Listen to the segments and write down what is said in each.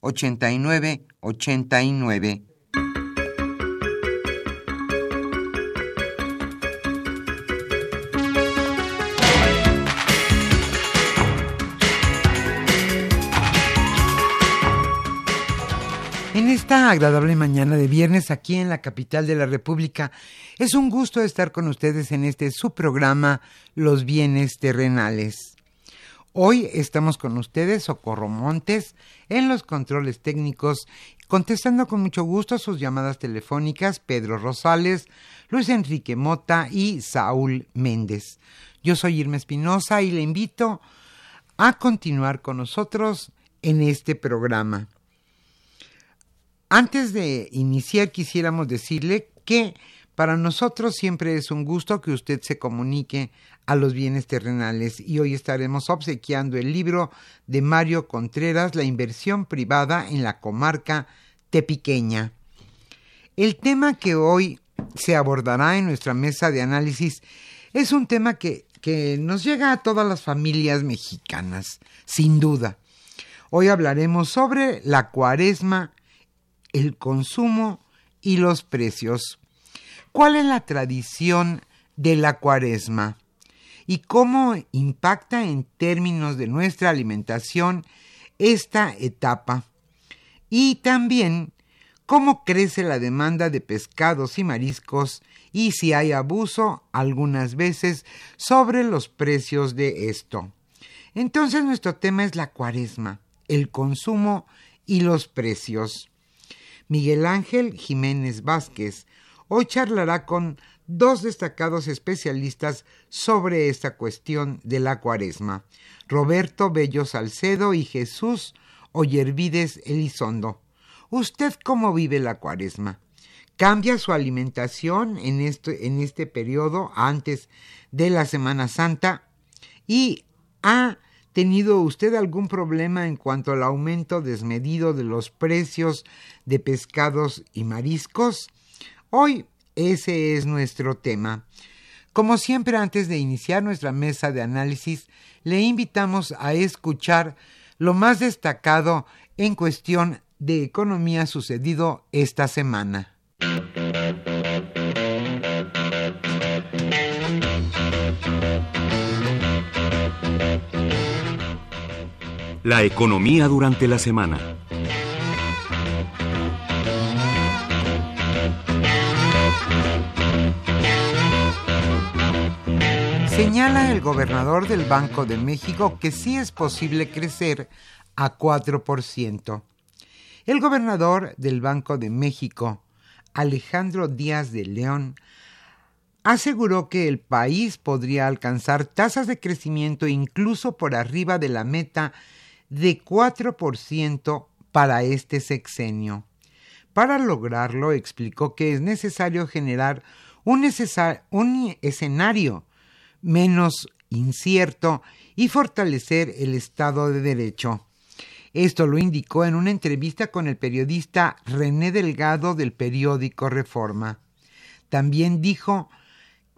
8989. En esta agradable mañana de viernes aquí en la capital de la República, es un gusto estar con ustedes en este su programa Los bienes terrenales. Hoy estamos con ustedes, Socorro Montes, en los controles técnicos, contestando con mucho gusto sus llamadas telefónicas, Pedro Rosales, Luis Enrique Mota y Saúl Méndez. Yo soy Irma Espinosa y le invito a continuar con nosotros en este programa. Antes de iniciar, quisiéramos decirle que para nosotros siempre es un gusto que usted se comunique a los bienes terrenales y hoy estaremos obsequiando el libro de Mario Contreras, La inversión privada en la comarca Tepiqueña. El tema que hoy se abordará en nuestra mesa de análisis es un tema que, que nos llega a todas las familias mexicanas, sin duda. Hoy hablaremos sobre la cuaresma el consumo y los precios. ¿Cuál es la tradición de la cuaresma? ¿Y cómo impacta en términos de nuestra alimentación esta etapa? Y también cómo crece la demanda de pescados y mariscos y si hay abuso algunas veces sobre los precios de esto. Entonces nuestro tema es la cuaresma, el consumo y los precios. Miguel Ángel Jiménez Vázquez. Hoy charlará con dos destacados especialistas sobre esta cuestión de la cuaresma, Roberto Bello Salcedo y Jesús Oyervides Elizondo. ¿Usted cómo vive la cuaresma? ¿Cambia su alimentación en este, en este periodo antes de la Semana Santa? ¿Y ha tenido usted algún problema en cuanto al aumento desmedido de los precios de pescados y mariscos? Hoy ese es nuestro tema. Como siempre, antes de iniciar nuestra mesa de análisis, le invitamos a escuchar lo más destacado en cuestión de economía sucedido esta semana. La economía durante la semana. Señala el gobernador del Banco de México que sí es posible crecer a 4%. El gobernador del Banco de México, Alejandro Díaz de León, aseguró que el país podría alcanzar tasas de crecimiento incluso por arriba de la meta de 4% para este sexenio. Para lograrlo, explicó que es necesario generar un, un escenario menos incierto y fortalecer el Estado de Derecho. Esto lo indicó en una entrevista con el periodista René Delgado del periódico Reforma. También dijo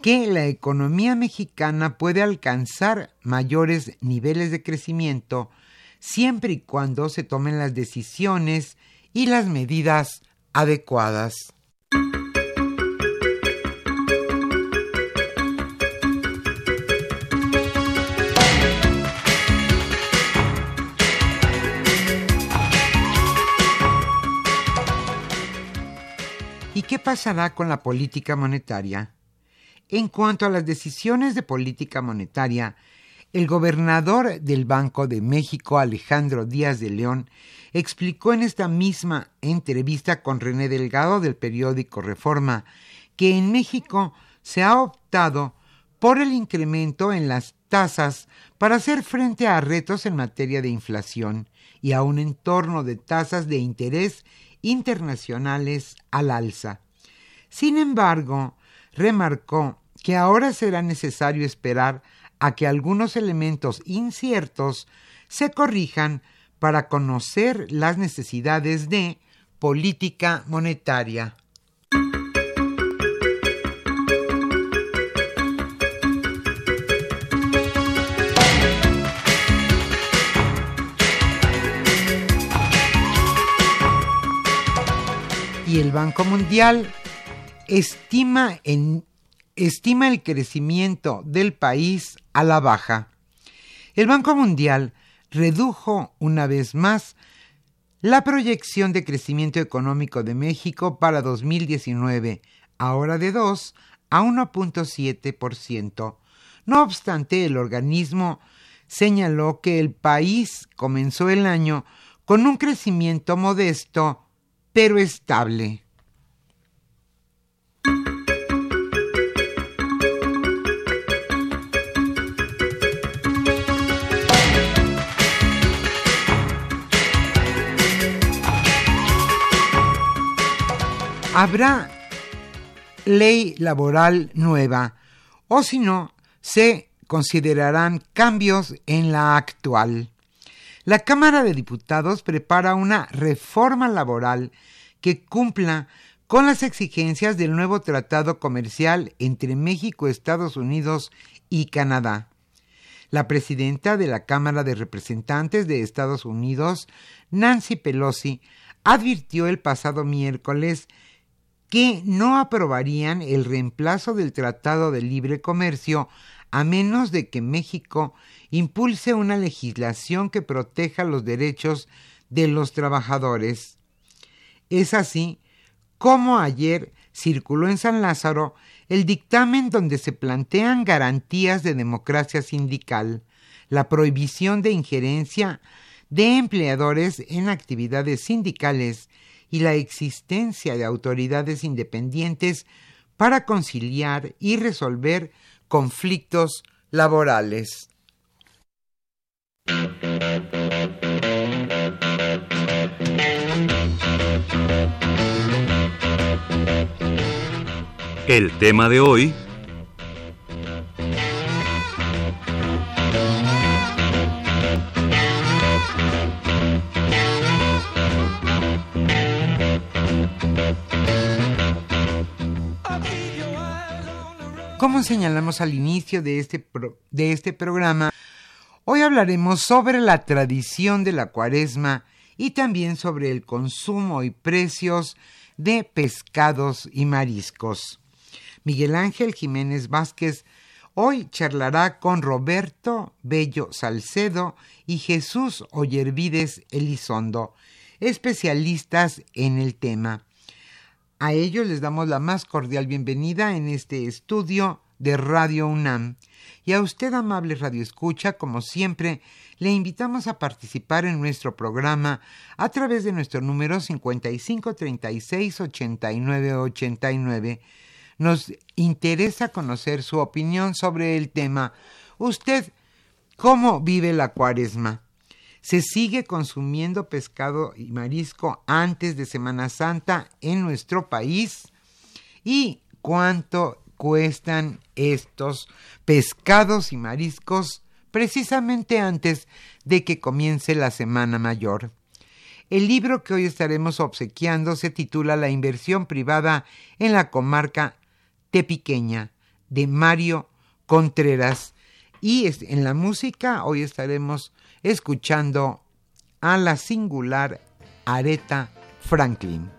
que la economía mexicana puede alcanzar mayores niveles de crecimiento siempre y cuando se tomen las decisiones y las medidas adecuadas. Pasará con la política monetaria? En cuanto a las decisiones de política monetaria, el gobernador del Banco de México, Alejandro Díaz de León, explicó en esta misma entrevista con René Delgado del periódico Reforma que en México se ha optado por el incremento en las tasas para hacer frente a retos en materia de inflación y a un entorno de tasas de interés internacionales al alza. Sin embargo, remarcó que ahora será necesario esperar a que algunos elementos inciertos se corrijan para conocer las necesidades de política monetaria. Y el Banco Mundial estima en estima el crecimiento del país a la baja. El Banco Mundial redujo una vez más la proyección de crecimiento económico de México para 2019, ahora de 2 a 1.7%. No obstante, el organismo señaló que el país comenzó el año con un crecimiento modesto, pero estable. Habrá ley laboral nueva o si no, se considerarán cambios en la actual. La Cámara de Diputados prepara una reforma laboral que cumpla con las exigencias del nuevo tratado comercial entre México, Estados Unidos y Canadá. La presidenta de la Cámara de Representantes de Estados Unidos, Nancy Pelosi, advirtió el pasado miércoles que no aprobarían el reemplazo del Tratado de Libre Comercio a menos de que México impulse una legislación que proteja los derechos de los trabajadores. Es así como ayer circuló en San Lázaro el dictamen donde se plantean garantías de democracia sindical, la prohibición de injerencia de empleadores en actividades sindicales y la existencia de autoridades independientes para conciliar y resolver conflictos laborales. El tema de hoy Como señalamos al inicio de este, de este programa, hoy hablaremos sobre la tradición de la cuaresma y también sobre el consumo y precios de pescados y mariscos. Miguel Ángel Jiménez Vázquez hoy charlará con Roberto Bello Salcedo y Jesús Ollervides Elizondo, especialistas en el tema. A ellos les damos la más cordial bienvenida en este estudio de Radio UNAM. Y a usted, amable Radio Escucha, como siempre, le invitamos a participar en nuestro programa a través de nuestro número 5536-8989. Nos interesa conocer su opinión sobre el tema. ¿Usted cómo vive la cuaresma? ¿Se sigue consumiendo pescado y marisco antes de Semana Santa en nuestro país? ¿Y cuánto cuestan estos pescados y mariscos precisamente antes de que comience la Semana Mayor? El libro que hoy estaremos obsequiando se titula La inversión privada en la comarca Tepiqueña de Mario Contreras. Y en la música hoy estaremos escuchando a la singular Aretha Franklin.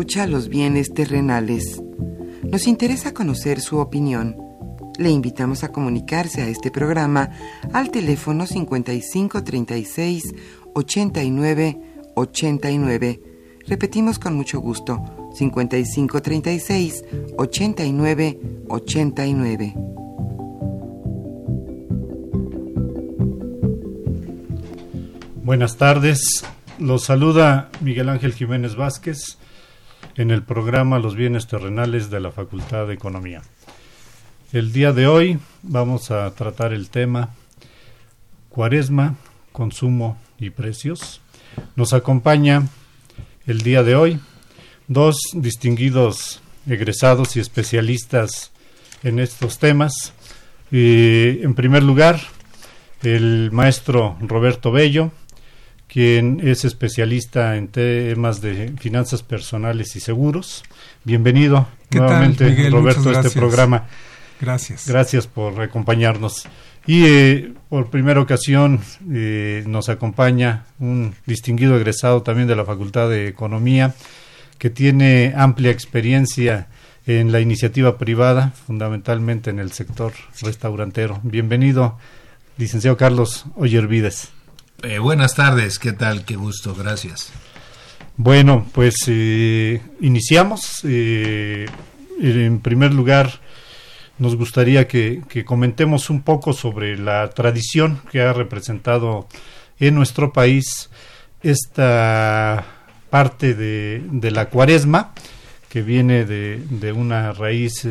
Escucha los bienes terrenales. Nos interesa conocer su opinión. Le invitamos a comunicarse a este programa al teléfono 5536 89 89. Repetimos con mucho gusto, 5536 89 89. Buenas tardes, los saluda Miguel Ángel Jiménez Vázquez en el programa Los bienes terrenales de la Facultad de Economía. El día de hoy vamos a tratar el tema Cuaresma, consumo y precios. Nos acompaña el día de hoy dos distinguidos egresados y especialistas en estos temas. en primer lugar, el maestro Roberto Bello, quien es especialista en temas de finanzas personales y seguros. Bienvenido nuevamente, Roberto, a este programa. Gracias. Gracias por acompañarnos. Y eh, por primera ocasión eh, nos acompaña un distinguido egresado también de la Facultad de Economía, que tiene amplia experiencia en la iniciativa privada, fundamentalmente en el sector restaurantero. Bienvenido, licenciado Carlos Ollervides. Eh, buenas tardes, ¿qué tal? Qué gusto, gracias. Bueno, pues eh, iniciamos. Eh, en primer lugar, nos gustaría que, comentemos un poco sobre la tradición que ha representado en nuestro país esta parte de, la cuaresma, que viene de una raíz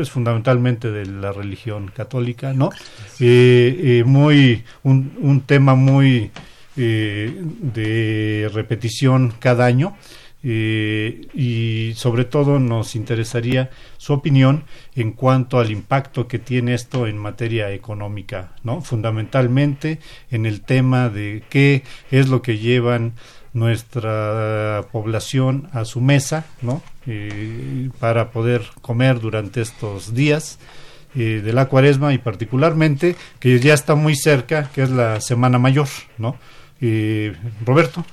pues fundamentalmente de la religión católica, ¿no? Eh, eh, muy un, un, tema muy eh, de repetición cada año y sobre todo nos interesaría su opinión en cuanto al impacto que tiene esto en materia económica, ¿no? Fundamentalmente en el tema de qué es lo que llevan nuestra población a su mesa, ¿no? para poder comer durante estos días eh, de la cuaresma y particularmente que ya está muy cerca, que es la Semana Mayor, ¿no? Roberto,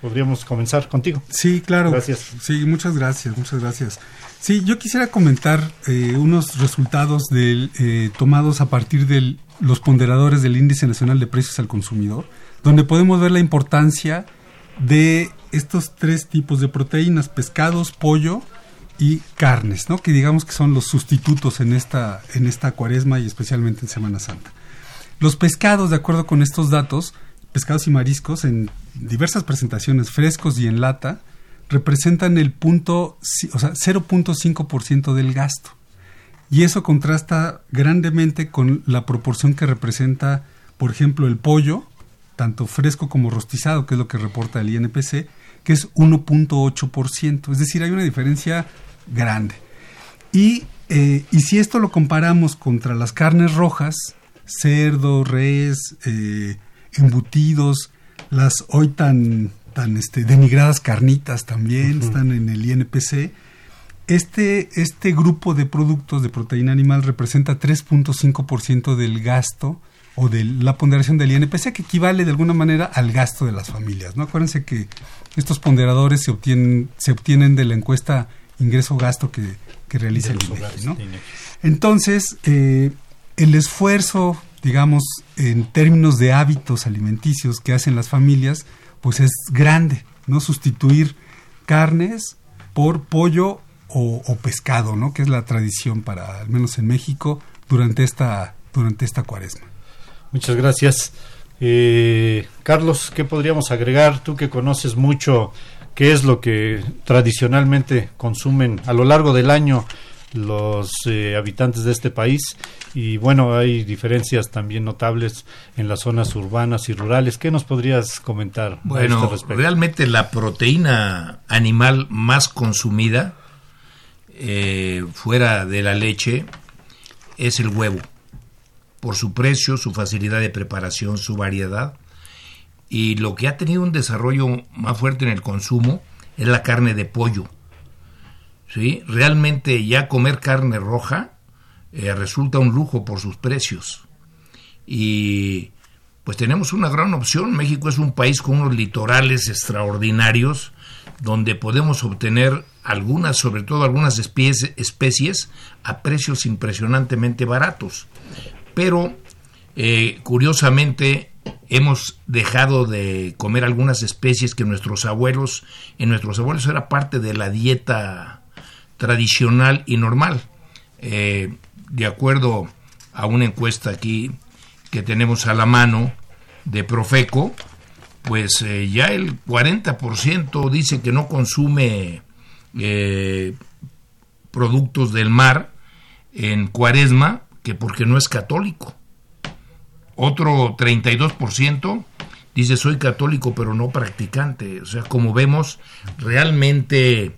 podríamos comenzar contigo. Sí, claro. Gracias. Sí, muchas gracias, muchas gracias. Sí, yo quisiera comentar eh, unos resultados del, eh, tomados a partir de los ponderadores del Índice Nacional de Precios al Consumidor, donde podemos ver la importancia de estos tres tipos de proteínas, pescados, pollo y carnes, ¿no? Que digamos que son los sustitutos en esta, en esta cuaresma y especialmente en Semana Santa. Los pescados, de acuerdo con estos datos, pescados y mariscos en diversas presentaciones, frescos y en lata, representan el punto, o sea, 0.5% del gasto. Y eso contrasta grandemente con la proporción que representa, por ejemplo, el pollo, tanto fresco como rostizado, que es lo que reporta el INPC, que es 1.8%. Es decir, hay una diferencia grande. Y, eh, y si esto lo comparamos contra las carnes rojas, cerdo, res, eh, embutidos, las hoy tan, tan este, denigradas carnitas también están en el INPC. Este, este grupo de productos de proteína animal representa 3.5% del gasto o de la ponderación del INPC, que equivale de alguna manera al gasto de las familias. ¿no? Acuérdense que estos ponderadores se obtienen, se obtienen de la encuesta ingreso-gasto que, que, realiza el INEGI. ¿no? Entonces, eh, el esfuerzo, digamos, en términos de hábitos alimenticios que hacen las familias, pues es grande, ¿no? Sustituir carnes por pollo o, pescado, ¿no? Que es la tradición para, al menos en México, durante esta, durante esta cuaresma. Muchas gracias. Eh, Carlos, ¿qué podríamos agregar? Tú que conoces mucho qué es lo que tradicionalmente consumen a lo largo del año los eh, habitantes de este país y bueno, hay diferencias también notables en las zonas urbanas y rurales. ¿Qué nos podrías comentar? Bueno, realmente la proteína animal más consumida eh, fuera de la leche es el huevo, por su precio, su facilidad de preparación, su variedad. Y lo que ha tenido un desarrollo más fuerte en el consumo es la carne de pollo ¿sí? Realmente ya comer carne roja eh, resulta un lujo por sus precios. Y pues tenemos una gran opción. México es un país con unos litorales extraordinarios donde podemos obtener algunas, sobre todo algunas especies, especies a precios impresionantemente baratos. Pero eh, curiosamente hemos dejado de comer algunas especies que nuestros abuelos, en nuestros abuelos era parte de la dieta tradicional y normal. Eh, de acuerdo a una encuesta aquí que tenemos a la mano de Profeco, pues eh, ya el 40% dice que no consume productos del mar en cuaresma, que porque no es católico. Otro 32% dice soy católico pero no practicante. O sea, como vemos, realmente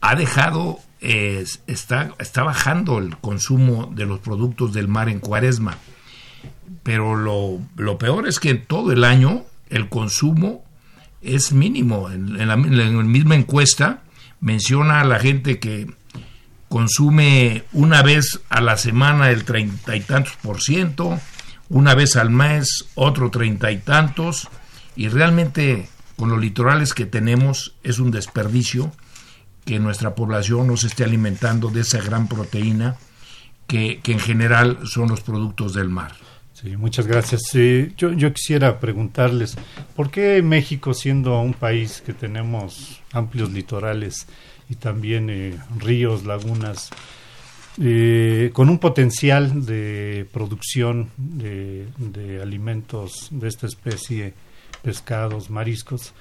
ha dejado, está, está bajando el consumo de los productos del mar en cuaresma. Pero lo, lo peor es que todo el año el consumo es mínimo. En, la, misma encuesta menciona a la gente que consume una vez a la semana el treinta y tantos por ciento, una vez al mes otro treinta y tantos, y realmente con los litorales que tenemos es un desperdicio que nuestra población no esté alimentando de esa gran proteína que, en general son los productos del mar. Sí, muchas gracias. yo, yo quisiera preguntarles, ¿por qué México, siendo un país que tenemos amplios litorales y también eh, ríos, lagunas, eh, con un potencial de producción de, de, alimentos de esta especie, pescados, mariscos,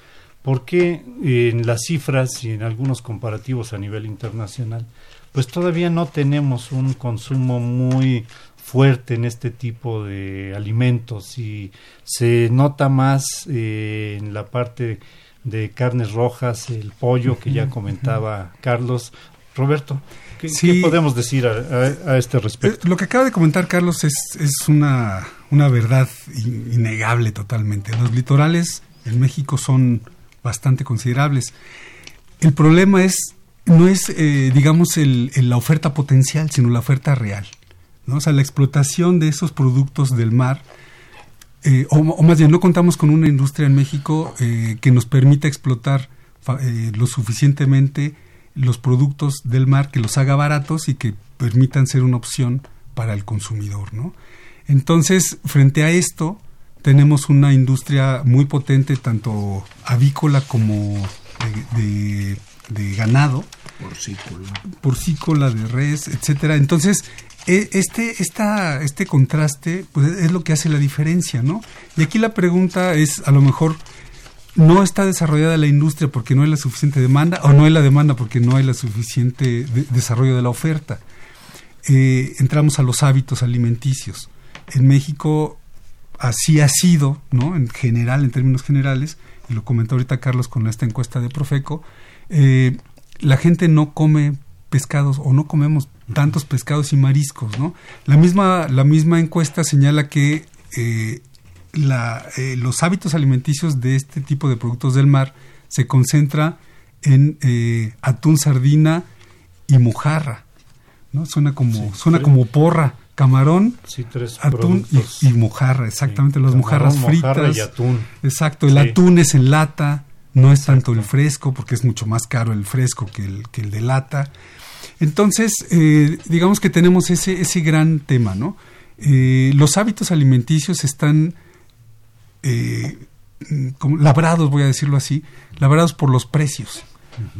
¿Por qué en las cifras y en algunos comparativos a nivel internacional, pues todavía no tenemos un consumo muy fuerte en este tipo de alimentos y se nota más eh, en la parte de carnes rojas, el pollo que ya comentaba Carlos. Roberto, ¿qué, podemos decir a, este respecto? Eh, lo que acaba de comentar Carlos es, es una, una verdad innegable totalmente. Los litorales en México son bastante considerables. El problema es no es, eh, digamos, el, la oferta potencial, sino la oferta real. ¿no? O sea, la explotación de esos productos del mar, eh, o, más bien, no contamos con una industria en México eh, que nos permita explotar lo suficientemente los productos del mar, que los haga baratos y que permitan ser una opción para el consumidor. ¿no? Entonces, frente a esto, tenemos una industria muy potente, tanto avícola como de, de ganado, porcícola, porcícola de res, etcétera. Entonces, este, esta, este contraste pues, es lo que hace la diferencia, ¿no? Y aquí la pregunta es, a lo mejor, no está desarrollada la industria porque no hay la suficiente demanda o no hay la demanda porque no hay la suficiente desarrollo de la oferta. Eh, entramos a los hábitos alimenticios. En México así ha sido, ¿no? En general, en términos generales, y lo comentó ahorita Carlos con esta encuesta de Profeco, eh, la gente no come pescados o no comemos tantos pescados y mariscos, ¿no? La misma, la misma encuesta señala que eh, la, eh, los hábitos alimenticios de este tipo de productos del mar se concentra en atún, sardina y mojarra, ¿no? Suena como, suena como porra camarón, atún y, mojarra, exactamente, las mojarras fritas. y atún. Exacto, el atún es en lata, no es tanto el fresco, porque es mucho más caro el fresco que el, que el de lata. Entonces, eh, digamos que tenemos ese, ese gran tema, ¿no? Eh, los hábitos alimenticios están eh, como labrados, voy a decirlo así, labrados por los precios.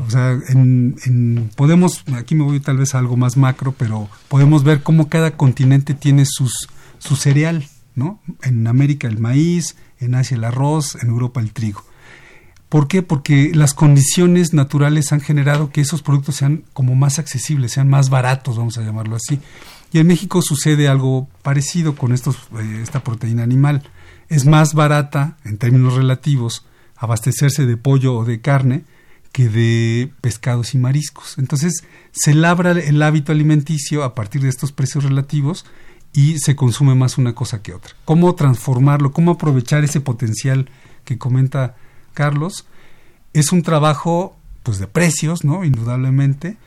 O sea, en, podemos, aquí me voy tal vez a algo más macro, pero podemos ver cómo cada continente tiene sus, su cereal, ¿no? En América el maíz, en Asia el arroz, en Europa el trigo. ¿Por qué? Porque las condiciones naturales han generado que esos productos sean como más accesibles, sean más baratos, vamos a llamarlo así. Y en México sucede algo parecido con estos, eh, esta proteína animal. Es más barata, en términos relativos, abastecerse de pollo o de carne que de pescados y mariscos. Entonces se labra el hábito alimenticio a partir de estos precios relativos y se consume más una cosa que otra. ¿Cómo transformarlo? ¿Cómo aprovechar ese potencial que comenta Carlos? Es un trabajo pues de precios, ¿no? Indudablemente.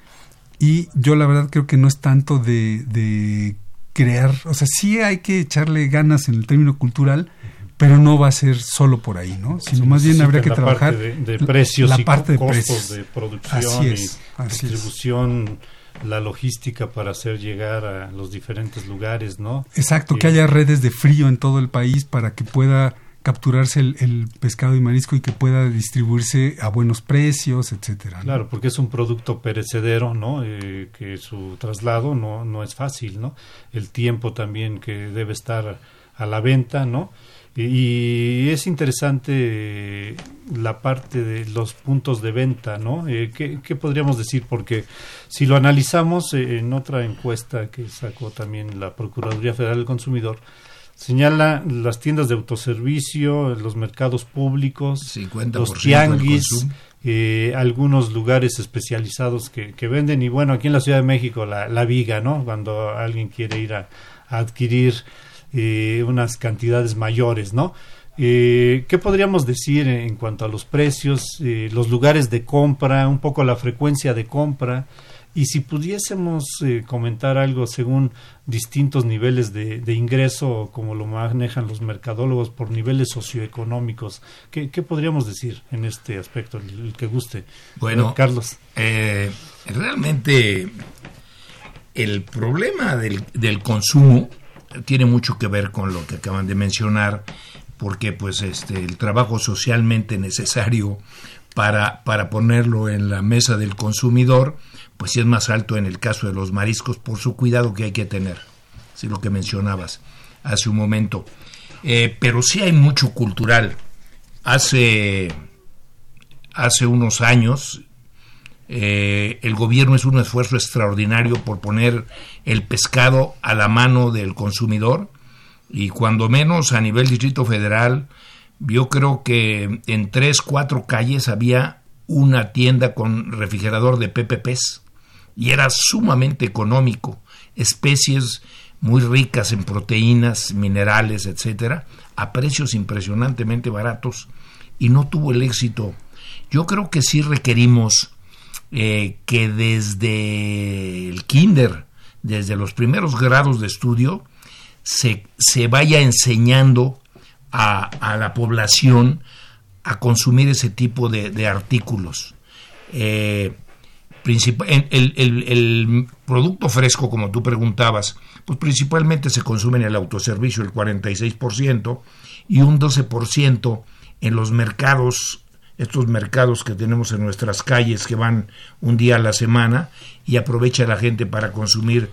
Y yo la verdad creo que no es tanto de, de crear, o sea, sí hay que echarle ganas en el término cultural, pero no va a ser solo por ahí, ¿no? Sino más bien habría que trabajar de, precios la y parte de costos precios. de producción y distribución, la logística para hacer llegar a los diferentes lugares, ¿no? Exacto, que haya redes de frío en todo el país para que pueda capturarse el, pescado y marisco y que pueda distribuirse a buenos precios, etcétera. Claro, porque es un producto perecedero, ¿no? Eh, que su traslado no, no es fácil, ¿no? El tiempo también que debe estar a la venta, ¿no? Y es interesante la parte de los puntos de venta, ¿no? Eh, ¿qué, podríamos decir? Porque si lo analizamos eh, en otra encuesta que sacó también la Procuraduría Federal del Consumidor, señala las tiendas de autoservicio, los mercados públicos, los tianguis, eh, algunos lugares especializados que, que, venden. Y bueno, aquí en la Ciudad de México, la, la viga, ¿no? Cuando alguien quiere ir a adquirir eh, unas cantidades mayores, ¿no? Eh, ¿Qué podríamos decir en cuanto a los precios, eh, los lugares de compra, un poco la frecuencia de compra? Y si pudiésemos comentar algo según distintos niveles de, ingreso, como lo manejan los mercadólogos por niveles socioeconómicos, ¿qué, podríamos decir en este aspecto, el, que guste? Bueno, Carlos. realmente el problema del, del consumo tiene mucho que ver con lo que acaban de mencionar, porque pues este el trabajo socialmente necesario para, para ponerlo en la mesa del consumidor, pues sí es más alto en el caso de los mariscos por su cuidado que hay que tener, es lo que mencionabas hace un momento. Eh, pero sí hay mucho cultural. Hace, hace unos años, eh, el gobierno es un esfuerzo extraordinario por poner el pescado a la mano del consumidor y cuando menos a nivel Distrito Federal yo creo que en tres, cuatro calles había una tienda con refrigerador de PPPs y era sumamente económico, especies muy ricas en proteínas, minerales, etcétera, a precios impresionantemente baratos y no tuvo el éxito. Yo creo que sí requerimos eh, que desde el kinder, desde los primeros grados de estudio, se, se vaya enseñando a, a, la población a consumir ese tipo de, artículos. Eh, el, producto fresco, como tú preguntabas, pues principalmente se consume en el autoservicio el 46% y un 12% en los mercados estos mercados que tenemos en nuestras calles que van un día a la semana y aprovecha la gente para consumir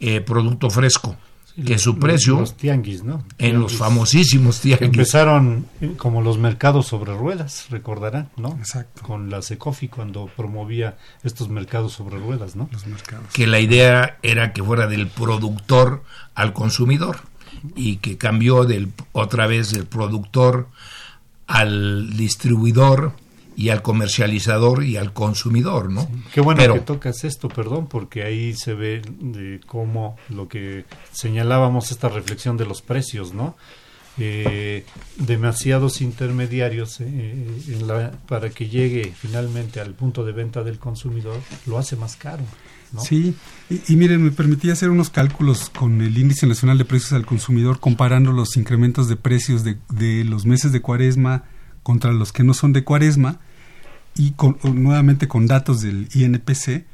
eh, producto fresco que su precio los tianguis, ¿no? en los famosísimos tianguis empezaron eh, como los mercados sobre ruedas, recordarán, ¿no? Exacto. Con la Secofi cuando promovía estos mercados sobre ruedas, ¿no? Los mercados. que la idea era que fuera del productor al consumidor y que cambió del otra vez del productor al distribuidor y al comercializador y al consumidor, ¿no? Qué bueno Pero- que tocas esto, perdón, porque ahí se ve de cómo lo que señalábamos esta reflexión de los precios, ¿no? Eh, demasiados intermediarios eh, en la- para que llegue finalmente al punto de venta del consumidor lo hace más caro, ¿no? Sí, y, y miren, me permití hacer unos cálculos con el Índice Nacional de Precios al Consumidor comparando los incrementos de precios de, de los meses de cuaresma contra los que no son de cuaresma y nuevamente con datos del INPC.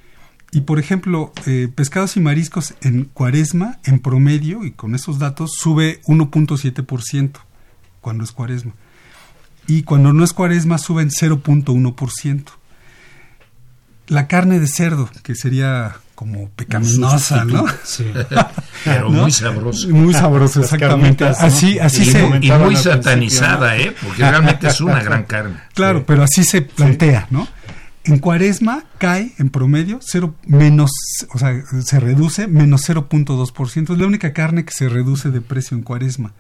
Y por ejemplo, eh, pescados y mariscos en cuaresma, en promedio, y con esos datos, sube 1.7% cuando es cuaresma. Y cuando no es cuaresma, suben 0.1%. La carne de cerdo, que sería como pecaminosa, ¿no? Sí. pero ¿No? muy sabroso Muy sabroso, Las exactamente. carnitas, ¿no? Así, así Y y, se, muy- y muy satanizada, ¿no? ¿eh? Porque realmente es una gran carne. Claro, Sí. pero así se plantea, ¿no? En cuaresma cae en promedio cero menos, o sea, se reduce menos 0.2%. Es la única carne que se reduce de precio en cuaresma.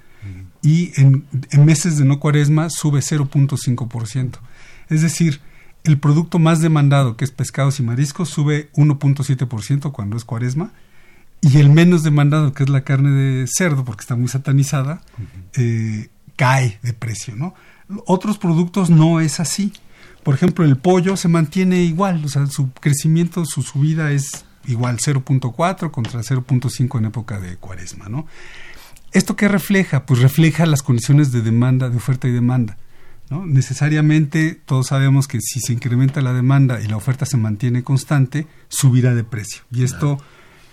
Y en, en meses de no cuaresma sube 0.5%. Es decir, el producto más demandado, que es pescados y mariscos, sube 1.7% cuando es cuaresma. Y el menos demandado, que es la carne de cerdo, porque está muy satanizada, eh, cae de precio, ¿no? Otros productos no es así. Por ejemplo, el pollo se mantiene igual, o sea, su crecimiento, su subida es igual 0.4 contra 0.5 en época de cuaresma, ¿no? ¿Esto qué refleja? Pues refleja las condiciones de demanda, de oferta y demanda. ¿No? Necesariamente todos sabemos que si se incrementa la demanda y la oferta se mantiene constante, subirá de precio. Y esto,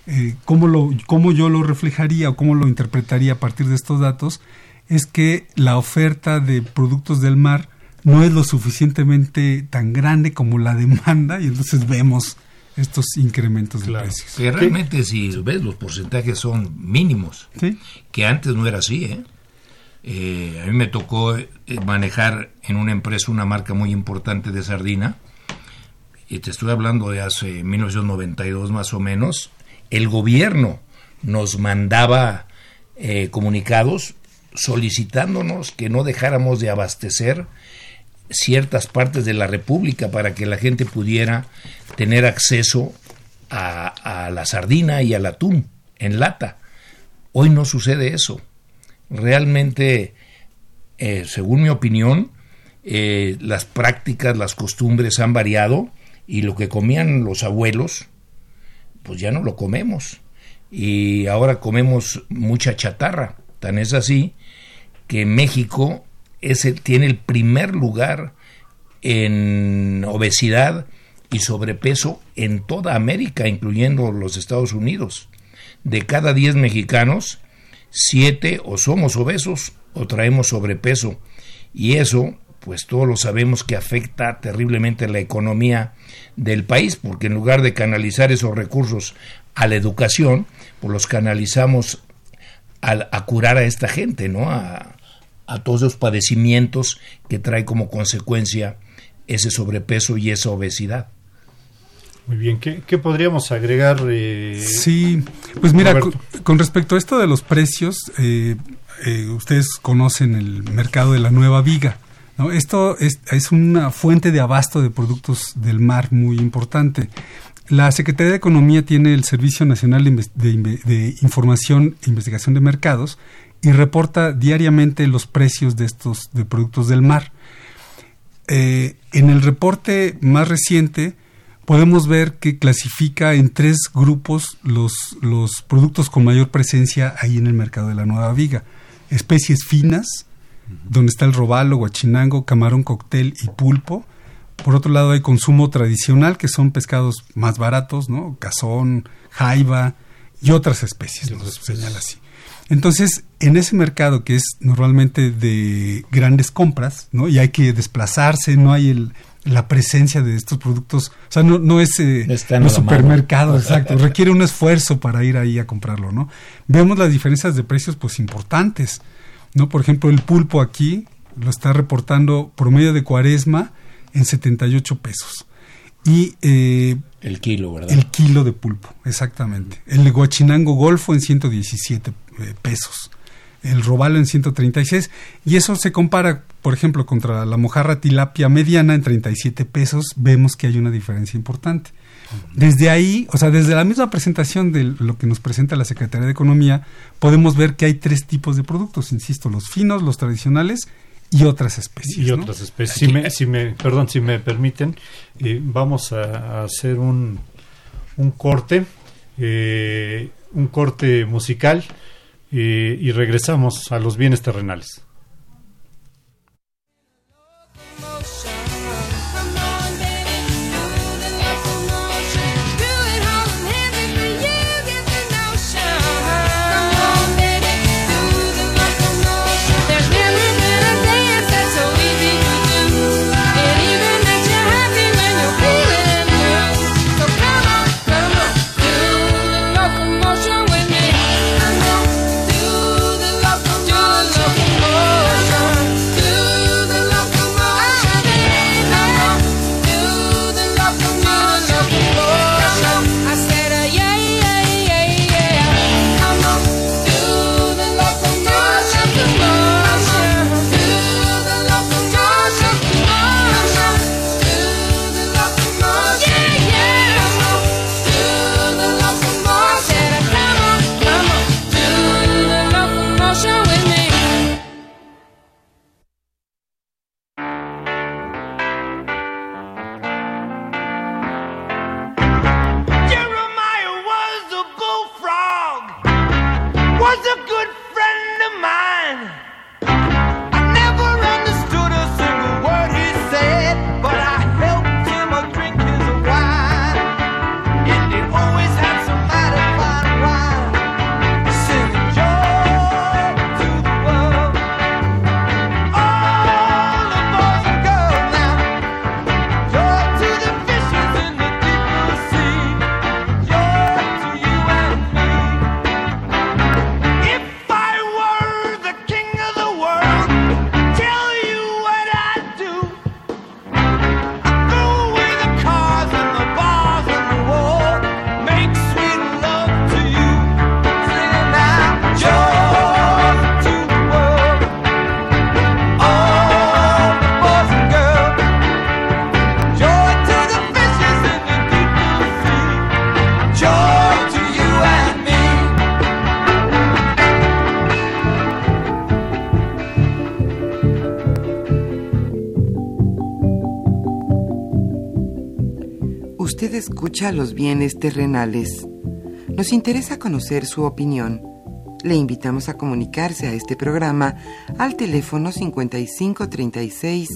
eh, ¿cómo, lo, ¿cómo yo lo reflejaría o cómo lo interpretaría a partir de estos datos? Es que la oferta de productos del mar no es lo suficientemente tan grande como la demanda y entonces vemos estos incrementos de precios. Que realmente si ves los porcentajes son mínimos, ¿Sí? que antes no era así, ¿eh? Eh, a mí me tocó eh, manejar en una empresa una marca muy importante de sardina, y te estoy hablando de hace 1992 más o menos, el gobierno nos mandaba eh, comunicados solicitándonos que no dejáramos de abastecer ciertas partes de la República para que la gente pudiera tener acceso a, a la sardina y al atún en lata. Hoy no sucede eso. Realmente, eh, según mi opinión, eh, las prácticas, las costumbres han variado y lo que comían los abuelos, pues ya no lo comemos. Y ahora comemos mucha chatarra. Tan es así que México es tiene el primer lugar en obesidad y sobrepeso en toda América, incluyendo los Estados Unidos. De cada 10 mexicanos, 7 o somos obesos o traemos sobrepeso. Y eso, pues todos lo sabemos que afecta terriblemente la economía del país, porque en lugar de canalizar esos recursos a la educación, pues los canalizamos a, a curar a esta gente, ¿no? A, a todos los padecimientos que trae como consecuencia ese sobrepeso y esa obesidad. Muy bien, ¿qué, qué podríamos agregar? eh, Sí, pues mira, con, respecto a esto de los precios, eh, eh, ustedes conocen el mercado de la nueva viga. ¿no? Esto es, es una fuente de abasto de productos del mar muy importante. La Secretaría de Economía tiene el Servicio Nacional de Información e Investigación de Mercados y reporta diariamente los precios de estos de productos del mar. Eh, en el reporte más reciente podemos ver que clasifica en tres grupos los, los productos con mayor presencia ahí en el mercado de la nueva viga. Especies finas, donde está el robalo, guachinango, camarón cóctel y pulpo. Por otro lado hay consumo tradicional, que son pescados más baratos, ¿no? Cazón, jaiba y otras especies, nos señala así. Entonces, en ese mercado que es normalmente de grandes compras, ¿no? Y hay que desplazarse, no hay el, la presencia de estos productos, o sea, no, no es eh, los supermercados, exacto, requiere un esfuerzo para ir ahí a comprarlo, ¿no? Vemos las diferencias de precios, pues, importantes, ¿no? Por ejemplo, el pulpo aquí lo está reportando promedio de cuaresma en 78 pesos. Y eh, el kilo, ¿verdad? El kilo de pulpo, exactamente. El guachinango golfo en 117 eh, pesos. El robalo en 136. Y eso se compara, por ejemplo, contra la mojarra tilapia mediana en 37 pesos. Vemos que hay una diferencia importante. Desde ahí, o sea, desde la misma presentación de lo que nos presenta la Secretaría de Economía, podemos ver que hay tres tipos de productos, insisto, los finos, los tradicionales y otras especies. Y otras especies. Si me, si me, perdón, si me permiten, eh, vamos a, hacer un, un corte, eh, un corte musical eh, y regresamos a los bienes terrenales. Escucha los bienes terrenales. Nos interesa conocer su opinión. Le invitamos a comunicarse a este programa al teléfono 5536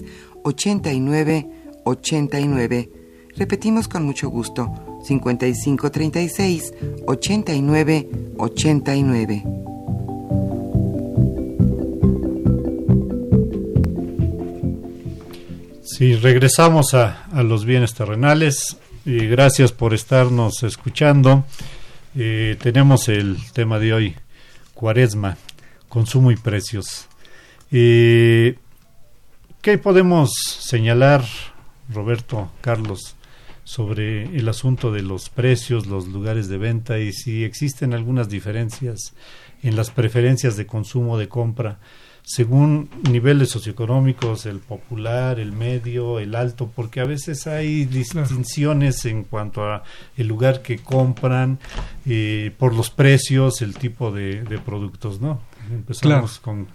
89 89. Repetimos con mucho gusto, 5536 89 89. Si regresamos a los bienes terrenales gracias por estarnos escuchando. Eh, tenemos el tema de hoy, cuaresma, consumo y precios. Eh, ¿Qué podemos señalar, Roberto, Carlos, sobre el asunto de los precios, los lugares de venta y si existen algunas diferencias en las preferencias de consumo, de compra según niveles socioeconómicos, el popular, el medio, el alto, porque a veces hay distinciones en cuanto a el lugar que compran, eh, por los precios, el tipo de, productos, ¿no? Empezamos con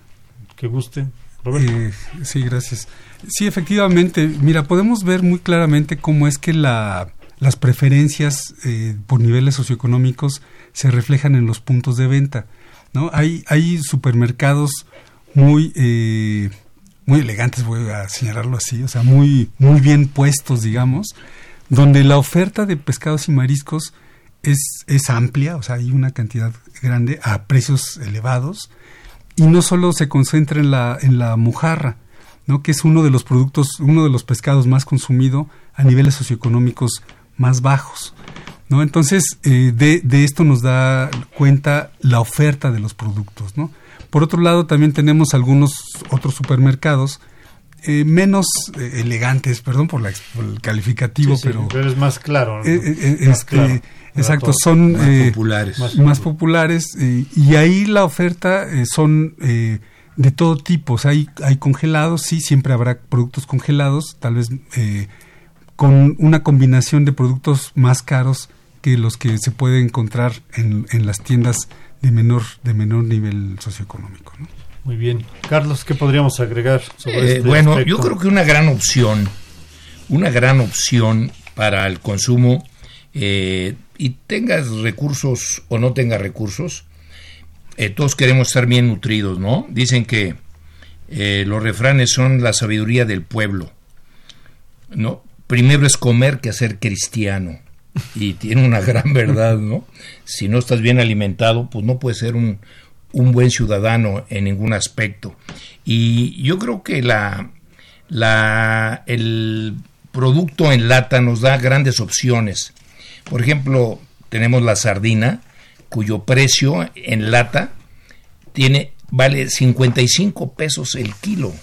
que guste. Eh, sí, gracias. Sí, efectivamente, mira, podemos ver muy claramente cómo es que la, las preferencias eh, por niveles socioeconómicos se reflejan en los puntos de venta. ¿no? Hay, hay supermercados muy, eh, muy elegantes, voy a señalarlo así, o sea, muy, muy bien puestos, digamos, donde la oferta de pescados y mariscos es, es amplia, o sea, hay una cantidad grande a precios elevados y no solo se concentra en la, en la mojarra, ¿no? que es uno de los productos, uno de los pescados más consumido a niveles socioeconómicos más bajos. ¿no? Entonces, eh, de, de, esto nos da cuenta la oferta de los productos. ¿no? Por otro lado, también tenemos algunos otros supermercados eh, menos eh, elegantes, perdón por, la, por el calificativo, Sí, sí, pero... es más claro. ¿no? Eh, Más este, claro exacto, son Más populares. más- más populares y ahí la oferta son eh, de todo tipo. O sea, hay, hay congelados, sí, siempre habrá productos congelados, tal vez con una combinación de productos más caros que los que se puede encontrar en, en las tiendas de menor de menor nivel socioeconómico. ¿no? Muy bien. Carlos, ¿qué podríamos agregar sobre Eh, este bueno, aspecto? yo creo que una gran opción, una gran opción para el consumo, eh, y tengas recursos o no tengas recursos, eh, todos queremos estar bien nutridos, ¿no? Dicen que eh, los refranes son la sabiduría del pueblo, ¿no? Primero es comer que ser cristiano. Y tiene una gran verdad, ¿no? Si no estás bien alimentado, pues no puedes ser un, un buen ciudadano en ningún aspecto. Y yo creo que la, la, el producto en lata nos da grandes opciones. Por ejemplo, tenemos la sardina, cuyo precio en lata tiene, vale 55 pesos el kilo.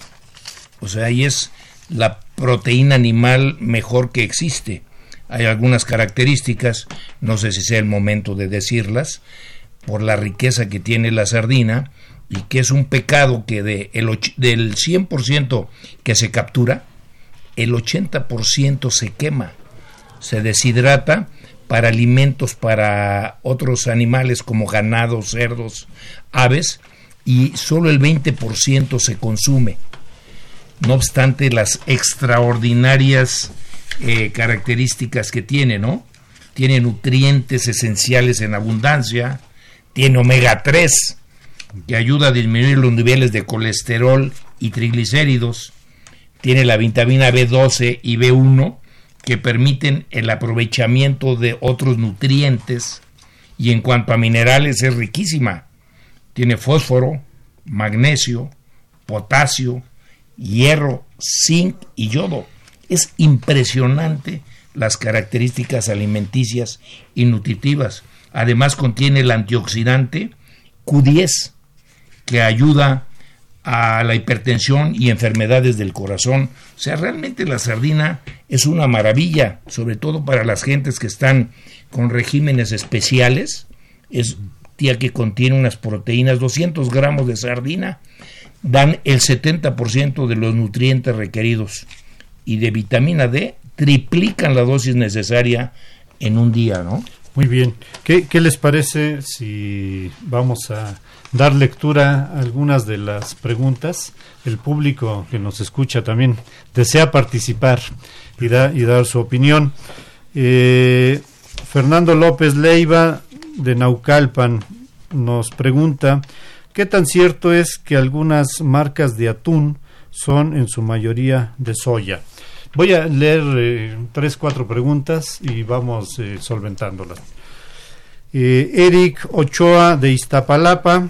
O sea, ahí es la proteína animal mejor que existe. Hay algunas características, no sé si sea el momento de decirlas, por la riqueza que tiene la sardina y que es un pecado que de el del 100% que se captura, el 80% se quema, se deshidrata para alimentos para otros animales como ganados, cerdos, aves y solo el 20% se consume. No obstante las extraordinarias eh, características que tiene, ¿no? Tiene nutrientes esenciales en abundancia, tiene omega 3, que ayuda a disminuir los niveles de colesterol y triglicéridos, tiene la vitamina B12 y B1, que permiten el aprovechamiento de otros nutrientes, y en cuanto a minerales es riquísima. Tiene fósforo, magnesio, potasio, hierro, zinc y yodo. Es impresionante las características alimenticias y nutritivas. Además contiene el antioxidante Q10 que ayuda a la hipertensión y enfermedades del corazón. O sea, realmente la sardina es una maravilla, sobre todo para las gentes que están con regímenes especiales. Es tía que contiene unas proteínas, 200 gramos de sardina dan el 70% de los nutrientes requeridos y de vitamina D triplican la dosis necesaria en un día, ¿no? Muy bien. ¿Qué, les parece si vamos a dar lectura a algunas de las preguntas? El público que nos escucha también desea participar y, y dar su opinión. Eh, Fernando López Leiva de Naucalpan nos pregunta, ¿qué tan cierto es que algunas marcas de atún son en su mayoría de soya? Voy a leer eh, tres, cuatro preguntas y vamos eh, solventándolas. Eh, Eric Ochoa de Iztapalapa,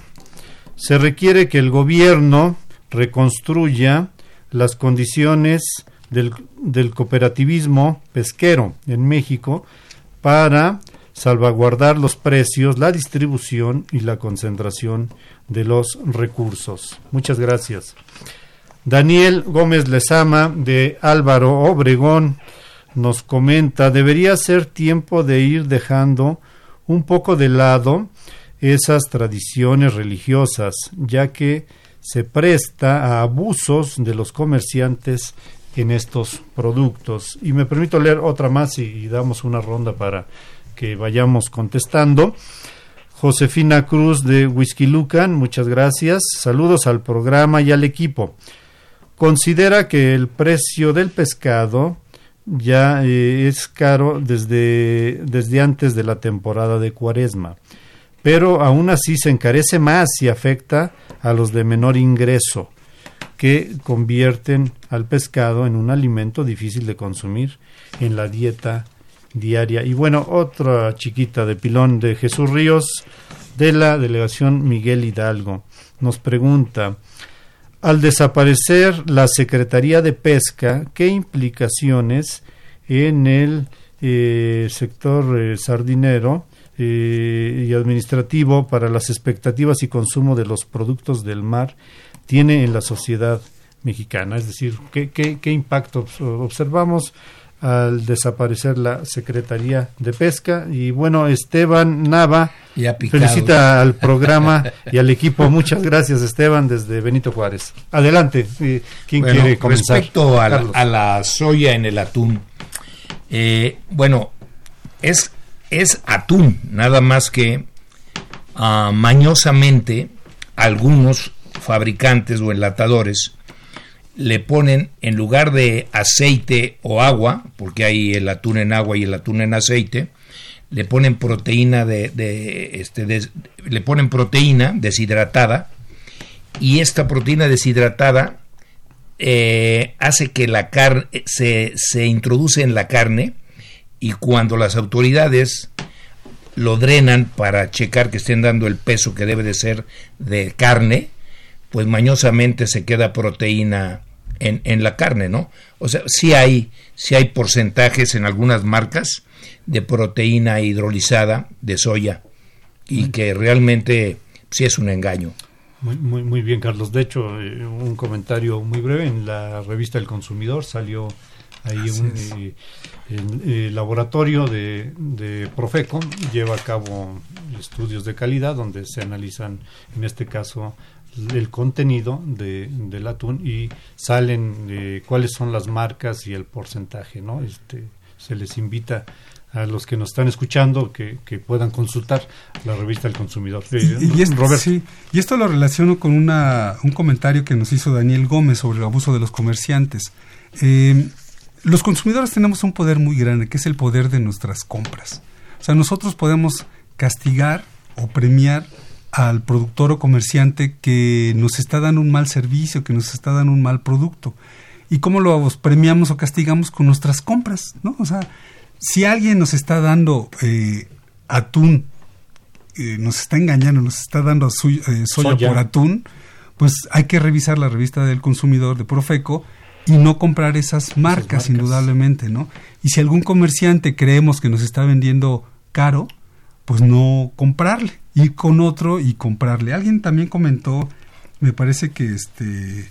se requiere que el gobierno reconstruya las condiciones del, del cooperativismo pesquero en México para salvaguardar los precios, la distribución y la concentración de los recursos. Muchas gracias. Daniel Gómez Lezama de Álvaro Obregón nos comenta, debería ser tiempo de ir dejando un poco de lado esas tradiciones religiosas, ya que se presta a abusos de los comerciantes en estos productos. Y me permito leer otra más y, y damos una ronda para que vayamos contestando. Josefina Cruz de Whisky Lucan, muchas gracias. Saludos al programa y al equipo. Considera que el precio del pescado ya eh, es caro desde, desde antes de la temporada de cuaresma, pero aún así se encarece más y afecta a los de menor ingreso, que convierten al pescado en un alimento difícil de consumir en la dieta diaria. Y bueno, otra chiquita de pilón de Jesús Ríos de la delegación Miguel Hidalgo nos pregunta, al desaparecer la Secretaría de Pesca, ¿qué implicaciones en el eh, sector eh, sardinero eh, y administrativo para las expectativas y consumo de los productos del mar tiene en la sociedad mexicana? Es decir, ¿qué, qué, qué impacto observamos? Al desaparecer la Secretaría de Pesca. Y bueno, Esteban Nava felicita al programa y al equipo. Muchas gracias, Esteban, desde Benito Juárez. Adelante, ¿quién quiere comenzar? Respecto a la, a la, soya en el atún, eh, bueno, es, es atún, nada más que uh, mañosamente algunos fabricantes o enlatadores le ponen en lugar de aceite o agua, porque hay el atún en agua y el atún en aceite, le ponen proteína de, este le ponen proteína deshidratada y esta proteína deshidratada eh, hace que la carne se, se introduce en la carne y cuando las autoridades lo drenan para checar que estén dando el peso que debe de ser de carne, pues mañosamente se queda proteína en, en la carne, ¿no? O sea, sí hay, sí hay porcentajes en algunas marcas de proteína hidrolizada de soya y que realmente sí es un engaño. Muy, muy, muy bien, Carlos. De hecho, eh, un comentario muy breve en la revista El Consumidor salió ahí un eh, el, laboratorio de, de, Profeco lleva a cabo estudios de calidad donde se analizan, en este caso, el contenido de, del atún y salen eh, cuáles son las marcas y el porcentaje, ¿no? Este, se les invita a los que nos están escuchando que, que puedan consultar la revista del consumidor. Y, y esto lo relaciono con una, un comentario que nos hizo Daniel Gómez sobre el abuso de los comerciantes. Eh, los consumidores tenemos un poder muy grande, que es el poder de nuestras compras. O sea, nosotros podemos castigar o premiar al productor o comerciante que nos está dando un mal servicio, que nos está dando un mal producto. ¿Y cómo lo premiamos o castigamos con nuestras compras? ¿no? O sea, si alguien nos está dando eh, atún, eh, nos está engañando, nos está dando eh, soya, por atún, pues hay que revisar la revista del consumidor de Profeco y no comprar esas marcas, indudablemente, ¿no? Y si algún comerciante creemos que nos está vendiendo caro, pues no comprarle, ir con otro y comprarle. Alguien también comentó, me parece que este,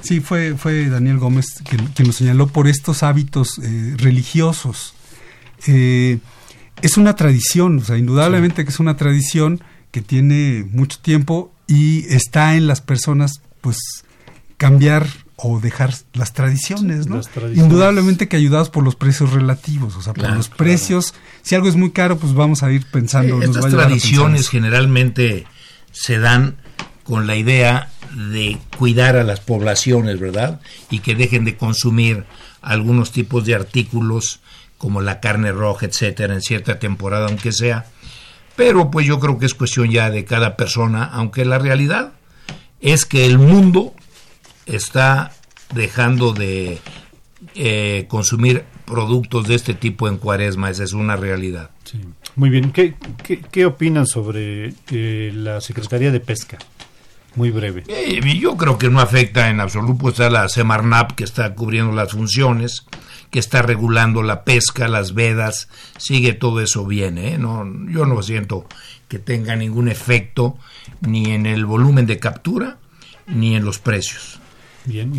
sí, fue, fue Daniel Gómez quien, quien lo señaló por estos hábitos eh, religiosos. Eh, es una tradición, o sea, indudablemente que es una tradición que tiene mucho tiempo y está en las personas, pues, cambiar o dejar las tradiciones, ¿no? Indudablemente que ayudados por los precios relativos, o sea, por los precios, si algo es muy caro, pues vamos a ir pensando. estas tradiciones generalmente se dan con la idea de cuidar a las poblaciones, ¿verdad? Y que dejen de consumir algunos tipos de artículos como la carne roja, etcétera, en cierta temporada, aunque sea. Pero pues yo creo que es cuestión ya de cada persona, aunque la realidad es que el mundo está dejando de eh, consumir productos de este tipo en cuaresma, esa es una realidad. Muy bien, ¿qué, qué, opinan sobre eh, la Secretaría de Pesca? Muy breve. Eh, yo creo que no afecta en absoluto, está la Semarnap que está cubriendo las funciones, que está regulando la pesca, las vedas, sigue todo eso bien, ¿eh? No, yo no siento que tenga ningún efecto ni en el volumen de captura ni en los precios. Bien,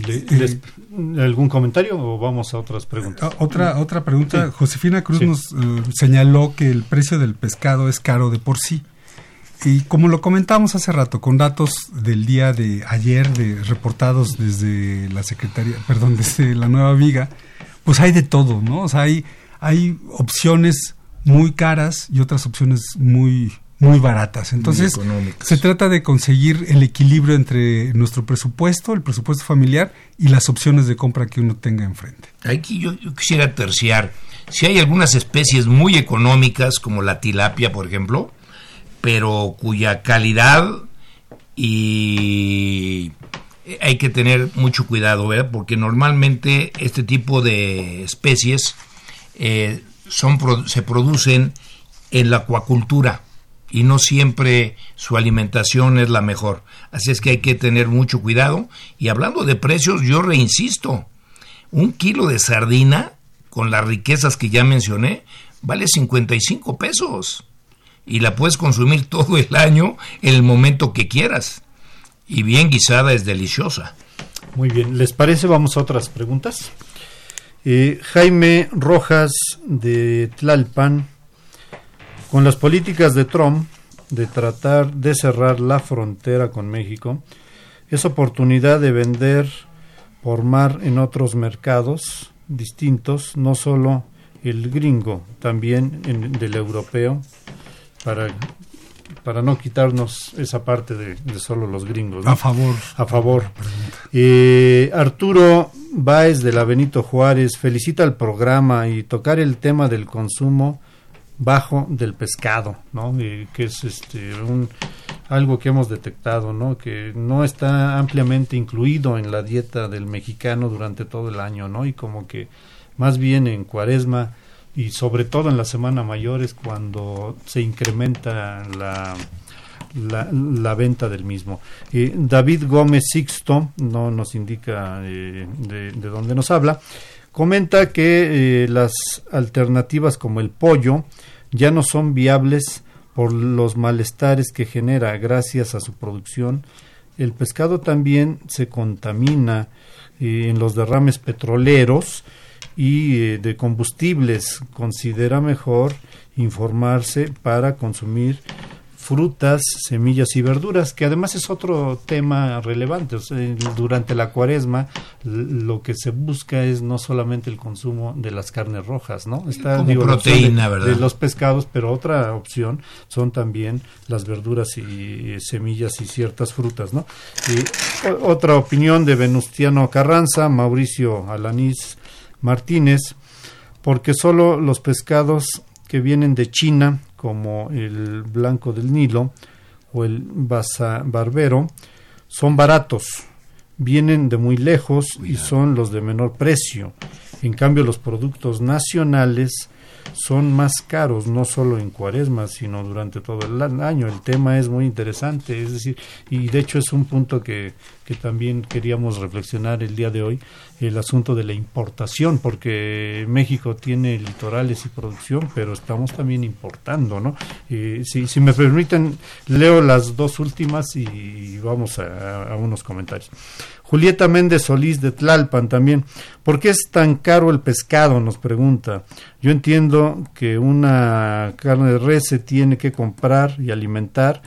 ¿algún comentario o vamos a otras preguntas? Ah, otra, otra pregunta. Josefina Cruz nos eh, señaló que el precio del pescado es caro de por sí. Y como lo comentamos hace rato, con datos del día de ayer, de reportados desde la Secretaría, perdón, desde la Nueva Viga, pues hay de todo, ¿no? O sea, hay, hay opciones muy caras y otras opciones muy muy baratas. Entonces, se trata de conseguir el equilibrio entre nuestro presupuesto, el presupuesto familiar y las opciones de compra que uno tenga enfrente. Aquí yo, quisiera terciar, si hay algunas especies muy económicas, como la tilapia, por ejemplo, pero cuya calidad y hay que tener mucho cuidado, ¿verdad? Porque normalmente este tipo de especies eh, son, se producen en la acuacultura y no siempre su alimentación es la mejor. Así es que hay que tener mucho cuidado. Y hablando de precios, yo reinsisto, un kilo de sardina, con las riquezas que ya mencioné, vale 55 pesos. Y la puedes consumir todo el año en el momento que quieras. Y bien guisada es deliciosa. Muy bien, ¿les parece? Vamos a otras preguntas. Eh, Jaime Rojas de Tlalpan, con las políticas de Trump de tratar de cerrar la frontera con México, es oportunidad de vender por mar en otros mercados distintos, no solo el gringo, también en, del europeo, para, para no quitarnos esa parte de, solo los gringos. A favor. A favor. Eh, Arturo Báez de la Benito Juárez felicita el programa y tocar el tema del consumo bajo del pescado, ¿no? que es este un algo que hemos detectado, ¿no? Que no está ampliamente incluido en la dieta del mexicano durante todo el año, ¿no? Y como que más bien en Cuaresma y sobre todo en la Semana Mayor es cuando se incrementa la la, venta del mismo. Eh, David Gómez Sixto, no nos indica eh, de, de, dónde nos habla, comenta que eh, las alternativas como el pollo ya no son viables por los malestares que genera gracias a su producción. El pescado también se contamina en los derrames petroleros y de combustibles. Considera mejor informarse para consumir frutas, semillas y verduras, que además es otro tema relevante. durante la cuaresma lo que se busca es no solamente el consumo de las carnes rojas, ¿no? Está proteína, de, ¿verdad? de, los pescados, pero otra opción son también las verduras y semillas y ciertas frutas, ¿no? Y otra opinión de Venustiano Carranza, Mauricio Alanís Martínez, porque solo los pescados que vienen de China como el blanco del Nilo o el basa barbero, son baratos, vienen de muy lejos y son los de menor precio. En cambio, los productos nacionales son más caros, no solo en cuaresma, sino durante todo el año. El tema es muy interesante, es decir, y de hecho es un punto que, que también queríamos reflexionar el día de hoy, el asunto de la importación, porque México tiene litorales y producción, pero estamos también importando, ¿no? Eh, si, si me permiten, leo las dos últimas y vamos a, unos comentarios. Julieta Méndez Solís de Tlalpan también. ¿Por qué es tan caro el pescado? Nos pregunta. Yo entiendo que una carne de res se tiene que comprar y alimentar,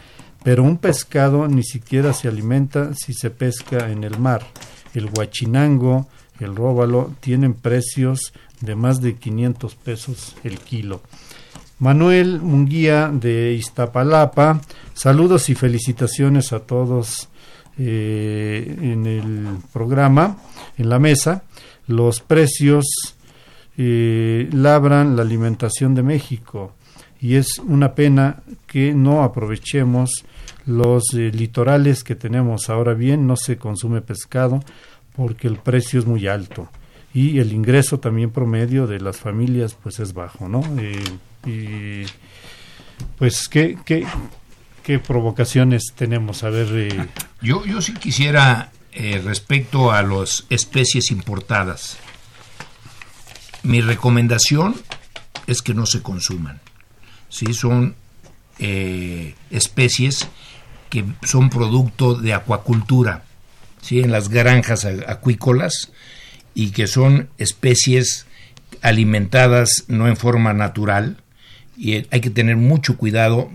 pero un pescado ni siquiera se alimenta si se pesca en el mar. El guachinango, el róbalo, tienen precios de más de 500 pesos el kilo. Manuel Munguía de Iztapalapa, saludos y felicitaciones a todos eh, en el programa, en la mesa. Los precios eh, labran la alimentación de México y es una pena que no aprovechemos los eh, litorales que tenemos. Ahora bien, no se consume pescado porque el precio es muy alto y el ingreso también promedio de las familias pues es bajo, ¿no? Eh, y pues qué, qué, qué provocaciones tenemos a ver. Eh, yo yo sí quisiera respecto a las especies importadas. Mi recomendación es que no se consuman. Sí, son especies que son producto de acuacultura ¿sí? en las granjas acuícolas y que son especies alimentadas no en forma natural y hay que tener mucho cuidado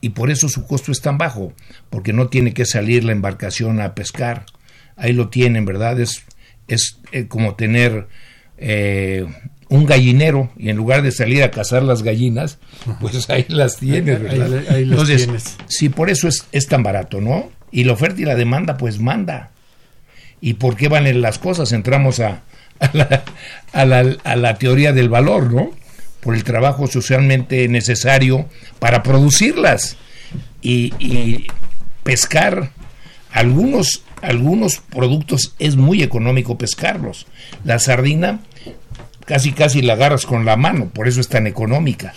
y por eso su costo es tan bajo, porque no tiene que salir la embarcación a pescar. Ahí lo tienen, ¿verdad? Es, es eh, como tener eh, un gallinero y en lugar de salir a cazar las gallinas, pues ahí las tienes, ¿verdad? Entonces, sí, por eso es, es tan barato, ¿no? Y la oferta y la demanda, pues manda y por qué valen las cosas. Entramos a, a, la, teoría del valor, ¿no? Por el trabajo socialmente necesario para producirlas y, pescar algunos algunos productos es muy económico pescarlos. La sardina casi casi la agarras con la mano, por eso es tan económica.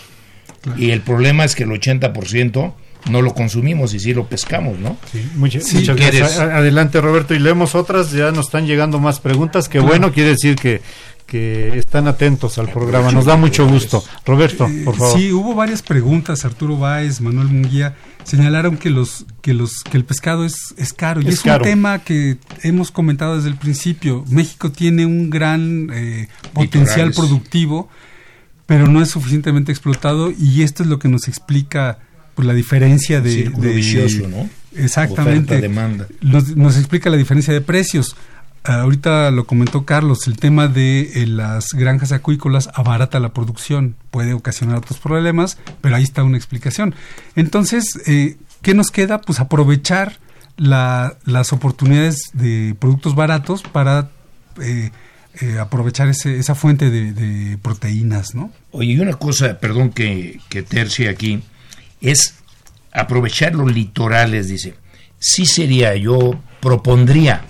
Y el problema es que el 80% no lo consumimos y sí lo pescamos, ¿no? Sí, muchas gracias. Adelante, Roberto, y leemos otras, ya nos están llegando más preguntas, que bueno, quiere decir que que están atentos al programa. Nos da mucho gusto. Roberto, por favor. Sí, hubo varias preguntas. Arturo Báez, Manuel Munguía señalaron que los que los que el pescado es, es caro y es, un tema que hemos comentado desde el principio. México tiene un gran eh, potencial productivo, pero no es suficientemente explotado y esto es lo que nos explica pues, la diferencia de, de ¿no? Exactamente. demanda. Nos, nos explica la diferencia de precios ahorita lo comentó Carlos, el tema de eh, las granjas acuícolas abarata la producción, puede ocasionar otros problemas, pero ahí está una explicación. Entonces, eh, ¿qué nos queda? Pues aprovechar las oportunidades de productos baratos para eh, aprovechar esa fuente de, proteínas, ¿no? Oye, y una cosa, perdón que, que tercie aquí, es aprovechar los litorales, dice. Sí sería, yo propondría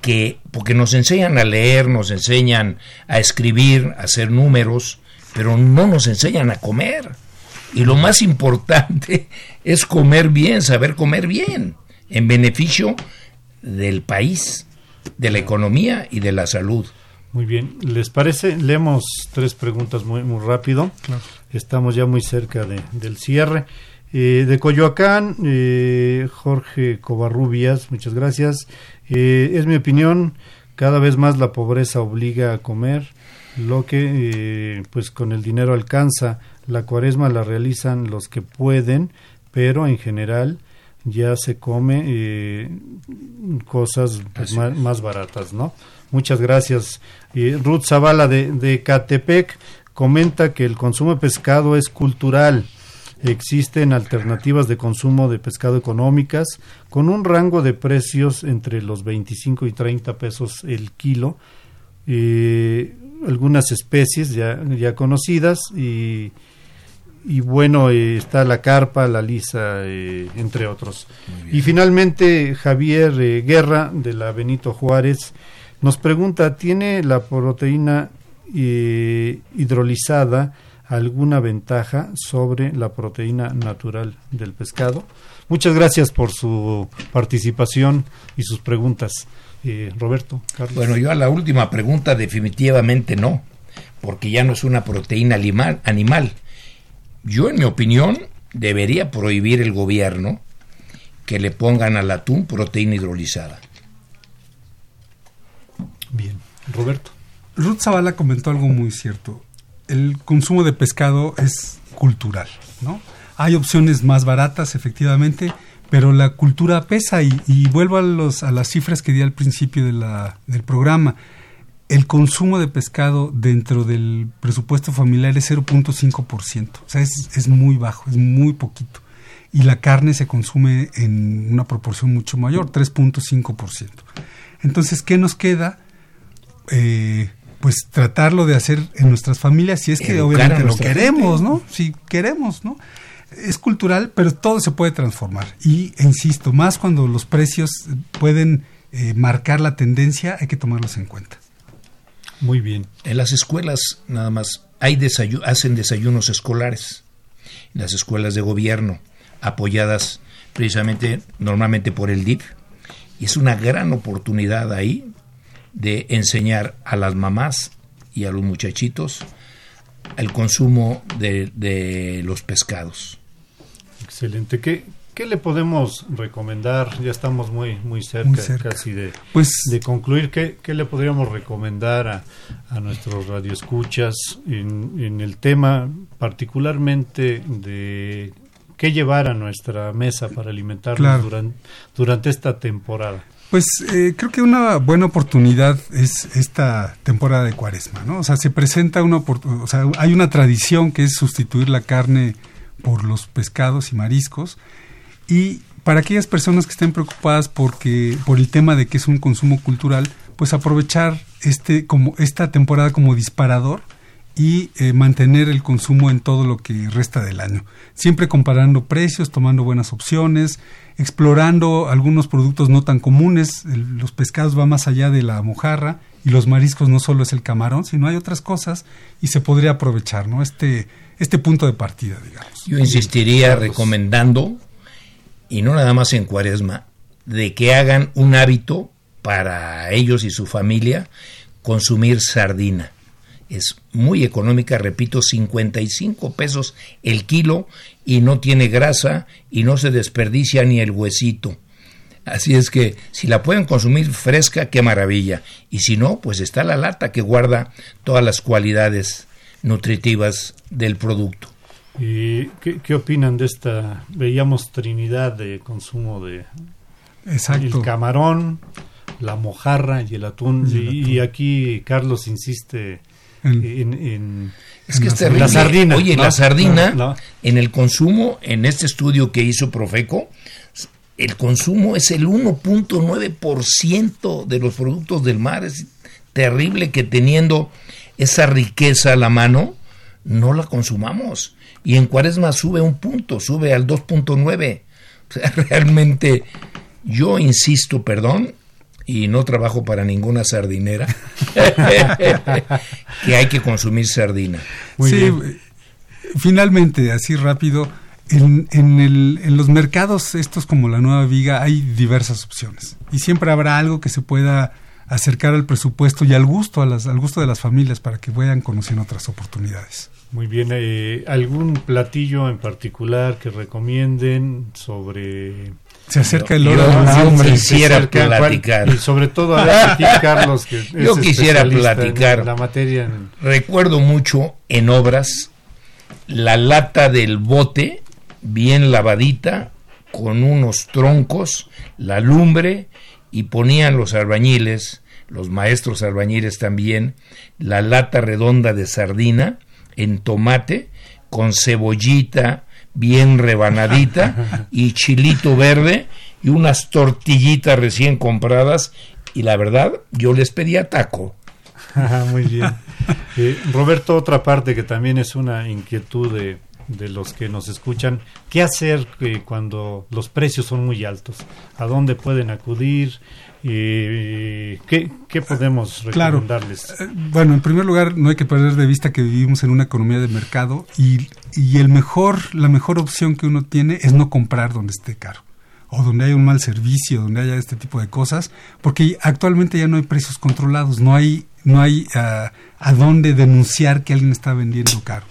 que, porque nos enseñan a leer, nos enseñan a escribir, a hacer números, pero no nos enseñan a comer. Y lo más importante es comer bien, saber comer bien, en beneficio del país, de la economía y de la salud. Muy bien, ¿les parece? Leemos tres preguntas muy, muy rápido. Estamos ya muy cerca de, del cierre. Eh, de Coyoacán, eh, Jorge Covarrubias, muchas gracias. Eh, es mi opinión, cada vez más la pobreza obliga a comer lo que pues con el dinero alcanza. La cuaresma la realizan los que pueden, pero en general ya se come cosas pues, más, baratas, ¿no? Muchas gracias. Ruth Zavala de, de Catepec comenta que el consumo de pescado es cultural Existen alternativas de consumo de pescado económicas con un rango de precios entre los 25 y 30 pesos el kilo. Eh, algunas especies ya, ya conocidas y, y bueno, eh, está la carpa, la lisa, eh, entre otros. Y finalmente Javier Guerra de la Benito Juárez nos pregunta, ¿tiene la proteína hidrolizada alguna ventaja sobre la proteína natural del pescado. Muchas gracias por su participación y sus preguntas. Eh, Roberto, Carlos. Bueno, yo a la última pregunta definitivamente no, porque ya no es una proteína animal. animal. Yo, en mi opinión, debería prohibir el gobierno que le pongan al atún proteína hidrolizada. Bien, Roberto. Ruth Zavala comentó algo muy cierto el consumo de pescado es cultural, ¿no? Hay opciones más baratas, efectivamente, pero la cultura pesa y, vuelvo a, los, a las cifras que di al principio de la, del programa. El consumo de pescado dentro del presupuesto familiar es 0.5%, o sea, es, es muy bajo, es muy poquito. Y la carne se consume en una proporción mucho mayor, 3.5%. Entonces, ¿qué nos queda? Eh, pues tratarlo de hacer en nuestras familias si es que obviamente lo queremos, ¿no? Si queremos, ¿no? Es cultural, pero todo se puede transformar. Y, insisto, más cuando los precios pueden eh, marcar la tendencia, hay que tomarlos en cuenta. Muy bien. En las escuelas, nada más, hay hacen desayunos escolares. En las escuelas de gobierno, apoyadas precisamente, normalmente por el DIF. Y es una gran oportunidad ahí de enseñar a las mamás y a los muchachitos el consumo de, los pescados. Excelente. ¿Qué, ¿Qué, le podemos recomendar? Ya estamos muy, muy, cerca, casi de, pues, de concluir. ¿Qué, ¿Qué, le podríamos recomendar a, a nuestros radioescuchas en, en el tema particularmente de qué llevar a nuestra mesa para alimentarnos durante, durante esta temporada? Pues eh, creo que una buena oportunidad es esta temporada de cuaresma, ¿no? O sea, se presenta una o sea, hay una tradición que es sustituir la carne por los pescados y mariscos y para aquellas personas que estén preocupadas porque por el tema de que es un consumo cultural, pues aprovechar este como esta temporada como disparador y eh, mantener el consumo en todo lo que resta del año. Siempre comparando precios, tomando buenas opciones, explorando algunos productos no tan comunes. los pescados van más allá de la mojarra y los mariscos no solo es el camarón, sino hay otras cosas y se podría aprovechar, ¿no? Este, este punto de partida, digamos. Yo insistiría recomendando, y no nada más en cuaresma, de que hagan un hábito para ellos y su familia consumir sardina es muy económica, repito, 55 pesos el kilo y no tiene grasa y no se desperdicia ni el huesito. Así es que si la pueden consumir fresca, qué maravilla. Y si no, pues está la lata que guarda todas las cualidades nutritivas del producto. ¿Y qué, opinan de esta? Veíamos trinidad de consumo de el camarón, la mojarra y el atún. y, aquí Carlos insiste en, es que es La sardina. Oye, la sardina, en el consumo, en este estudio que hizo Profeco, el consumo es el 1.9% de los productos del mar. Es terrible que teniendo esa riqueza a la mano, no la consumamos. Y en cuaresma sube un punto, sube al 2.9. O sea, realmente, yo insisto, perdón, y no trabajo para ninguna sardinera, que hay que consumir sardina. sí, finalmente, así rápido, en, en, el, en, los mercados estos como la Nueva Viga hay diversas opciones y siempre habrá algo que se pueda acercar al presupuesto y al gusto, a las, al gusto de las familias para que vayan conociendo otras oportunidades. Muy bien, eh, ¿algún platillo en particular que recomienden sobre se acerca el hora yo, quisiera platicar. y sobre todo a Carlos, que yo quisiera platicar. la materia. Recuerdo mucho en obras la lata del bote bien lavadita con unos troncos, la lumbre y ponían los albañiles, los maestros albañiles también, la lata redonda de sardina en tomate con cebollita, bien rebanadita y chilito verde y unas tortillitas recién compradas y la verdad yo les pedía taco. Muy bien. Eh, Roberto, otra parte que también es una inquietud de, de los que nos escuchan, ¿qué hacer eh, cuando los precios son muy altos? ¿A dónde pueden acudir? ¿qué, ¿Qué podemos recomendarles? Eh, bueno, en primer lugar, no hay que perder de vista que vivimos en una economía de mercado y, y el mejor, la mejor opción que uno tiene es no comprar donde esté caro o donde haya un mal servicio, donde haya este tipo de cosas, porque actualmente ya no hay precios controlados, no hay, no hay ah, a dónde denunciar que alguien está vendiendo caro.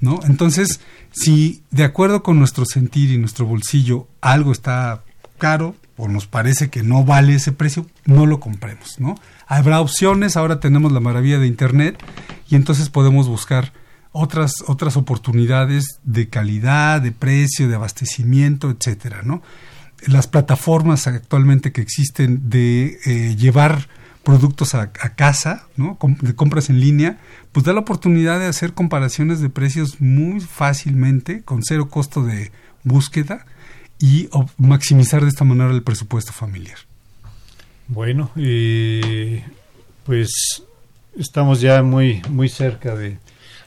¿No? Entonces, si de acuerdo con nuestro sentir y nuestro bolsillo algo está caro, o nos parece que no vale ese precio, no lo compremos, ¿no? Habrá opciones, ahora tenemos la maravilla de internet y entonces podemos buscar otras otras oportunidades de calidad, de precio, de abastecimiento, etcétera, ¿no? Las plataformas actualmente que existen de eh, llevar productos a, a, casa, ¿no? de compras en línea, pues da la oportunidad de hacer comparaciones de precios muy fácilmente, con cero costo de búsqueda, y maximizar de esta manera el presupuesto familiar. Bueno, pues estamos ya muy, muy cerca de...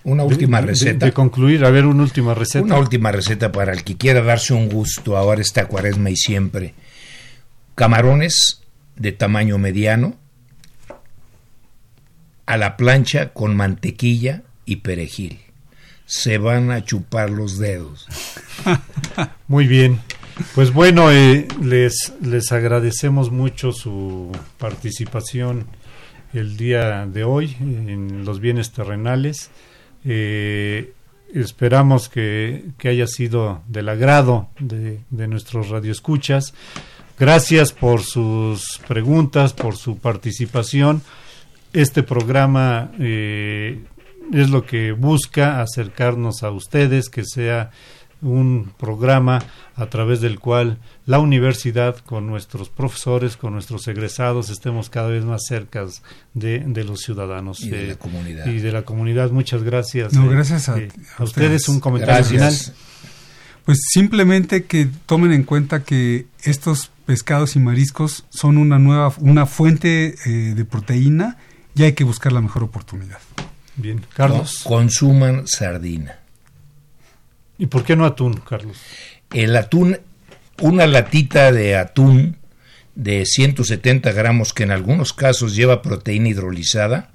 Una última receta. De, concluir, a ver, una última receta. Una última receta para el que quiera darse un gusto ahora esta cuaresma y siempre. Camarones de tamaño mediano a la plancha con mantequilla y perejil. Se van a chupar los dedos. Muy bien. Pues bueno, eh, les, les agradecemos mucho su participación el día de hoy en los bienes terrenales. Eh, esperamos que, que, haya sido del agrado de, de nuestros radioescuchas. Gracias por sus preguntas, por su participación. Este programa eh, es lo que busca acercarnos a ustedes, que sea un programa a través del cual la universidad con nuestros profesores, con nuestros egresados, estemos cada vez más cerca de, de los ciudadanos y de, la comunidad. Y de la comunidad. Muchas gracias. No, eh, gracias a, eh, ustedes. Un comentario final. Pues simplemente que tomen en cuenta que estos pescados y mariscos son una nueva, una fuente eh, de proteína y hay que buscar la mejor oportunidad. Bien, Carlos. consuman sardina. ¿Y por qué no atún, Carlos? El atún, una latita de atún de 170 gramos, que en algunos casos lleva proteína hidrolizada,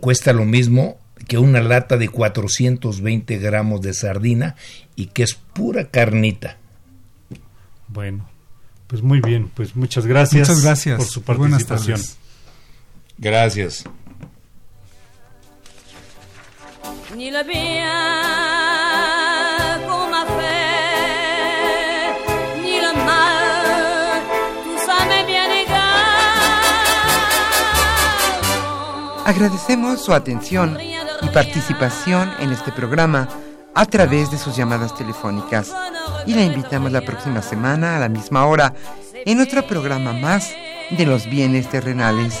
cuesta lo mismo que una lata de 420 gramos de sardina y que es pura carnita. Bueno, pues muy bien, pues muchas gracias, Muchas gracias. por su Buenas participación. tardes. Gracias. ni le bien qu'on m'a fait, ni le mal, tout ça m'est bien égal. Agradecemos su atención y participación en este programa a través de sus llamadas telefónicas y la invitamos la próxima semana a la misma hora en otro programa más de los bienes terrenales.